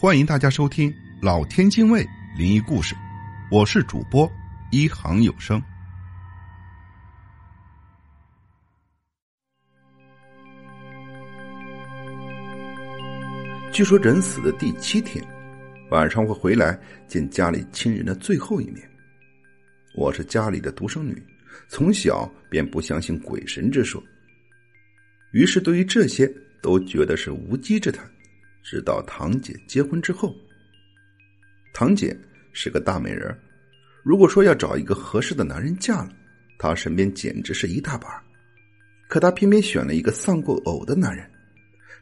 欢迎大家收听老天津卫灵异故事，我是主播一行有声。据说人死的第七天，晚上会回来见家里亲人的最后一面。我是家里的独生女，从小便不相信鬼神之说，于是对于这些都觉得是无稽之谈。直到堂姐结婚之后，堂姐是个大美人，如果说要找一个合适的男人嫁了，她身边简直是一大把。可她偏偏选了一个丧过偶的男人，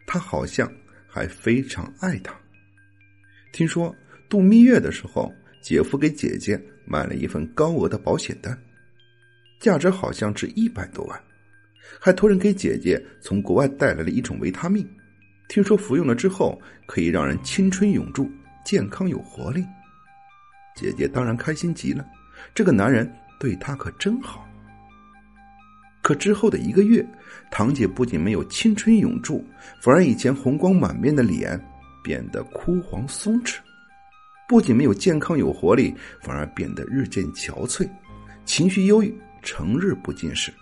他好像还非常爱她。听说度蜜月的时候，姐夫给姐姐买了一份高额的保险单，价值好像值一百多万，还托人给姐姐从国外带来了一种维他命。听说服用了之后可以让人青春永驻、健康有活力，姐姐当然开心极了。这个男人对她可真好。可之后的一个月，堂姐不仅没有青春永驻，反而以前红光满面的脸变得枯黄松弛；不仅没有健康有活力，反而变得日渐憔悴，情绪忧郁，成日不进食，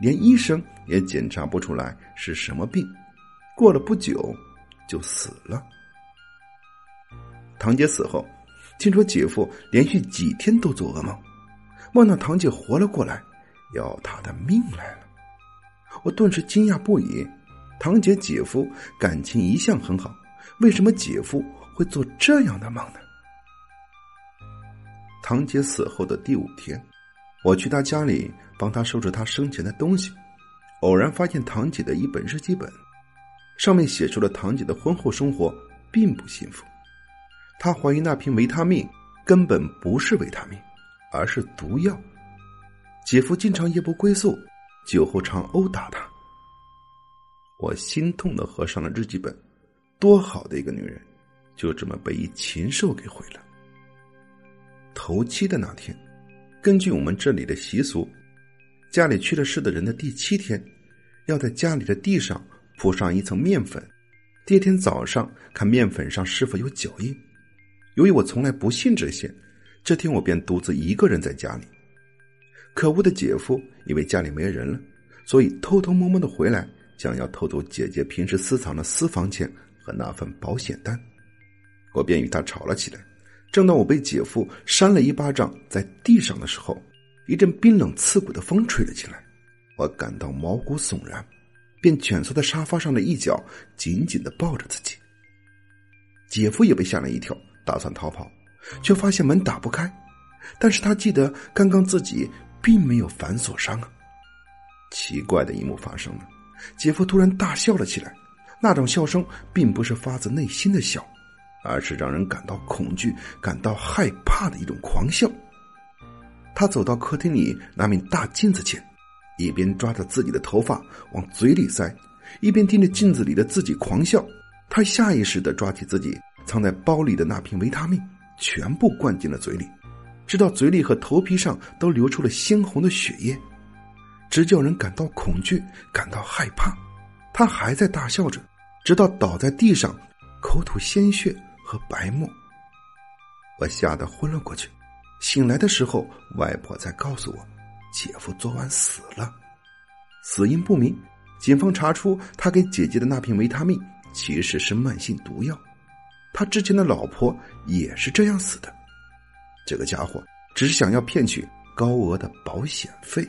连医生也检查不出来是什么病。过了不久，就死了。堂姐死后，听说姐夫连续几天都做噩梦，梦到堂姐活了过来，要她的命来了。我顿时惊讶不已。堂姐姐夫感情一向很好，为什么姐夫会做这样的梦呢？堂姐死后的第五天，我去她家里帮她收拾她生前的东西，偶然发现堂姐的一本日记本。上面写出了堂姐的婚后生活并不幸福，她怀疑那瓶维他命根本不是维他命，而是毒药。姐夫经常夜不归宿，酒后常殴打她。我心痛的合上了日记本，多好的一个女人，就这么被一禽兽给毁了。头七的那天，根据我们这里的习俗，家里去了世的人的第七天，要在家里的地上。铺上一层面粉，第二天早上看面粉上是否有脚印。由于我从来不信这些，这天我便独自一个人在家里。可恶的姐夫以为家里没人了，所以偷偷摸摸的回来，想要偷走姐姐平时私藏的私房钱和那份保险单。我便与他吵了起来。正当我被姐夫扇了一巴掌在地上的时候，一阵冰冷刺骨的风吹了起来，我感到毛骨悚然。便蜷缩在沙发上的一角，紧紧的抱着自己。姐夫也被吓了一跳，打算逃跑，却发现门打不开。但是他记得刚刚自己并没有反锁上啊。奇怪的一幕发生了，姐夫突然大笑了起来，那种笑声并不是发自内心的笑，而是让人感到恐惧、感到害怕的一种狂笑。他走到客厅里那面大镜子前。一边抓着自己的头发往嘴里塞，一边盯着镜子里的自己狂笑。他下意识的抓起自己藏在包里的那瓶维他命，全部灌进了嘴里，直到嘴里和头皮上都流出了鲜红的血液，直叫人感到恐惧，感到害怕。他还在大笑着，直到倒在地上，口吐鲜血和白沫。我吓得昏了过去。醒来的时候，外婆才告诉我。姐夫昨晚死了，死因不明。警方查出他给姐姐的那瓶维他命其实是慢性毒药，他之前的老婆也是这样死的。这个家伙只是想要骗取高额的保险费。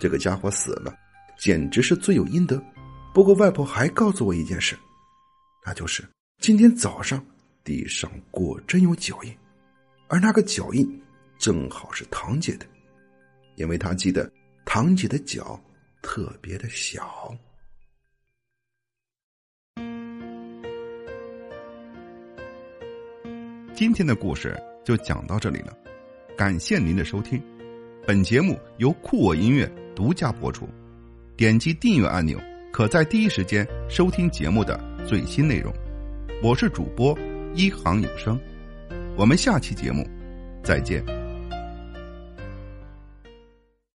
这个家伙死了，简直是罪有应得。不过外婆还告诉我一件事，那就是今天早上地上果真有脚印，而那个脚印正好是堂姐的。因为他记得堂姐的脚特别的小。今天的故事就讲到这里了，感谢您的收听。本节目由酷我音乐独家播出，点击订阅按钮，可在第一时间收听节目的最新内容。我是主播一行有声，我们下期节目再见。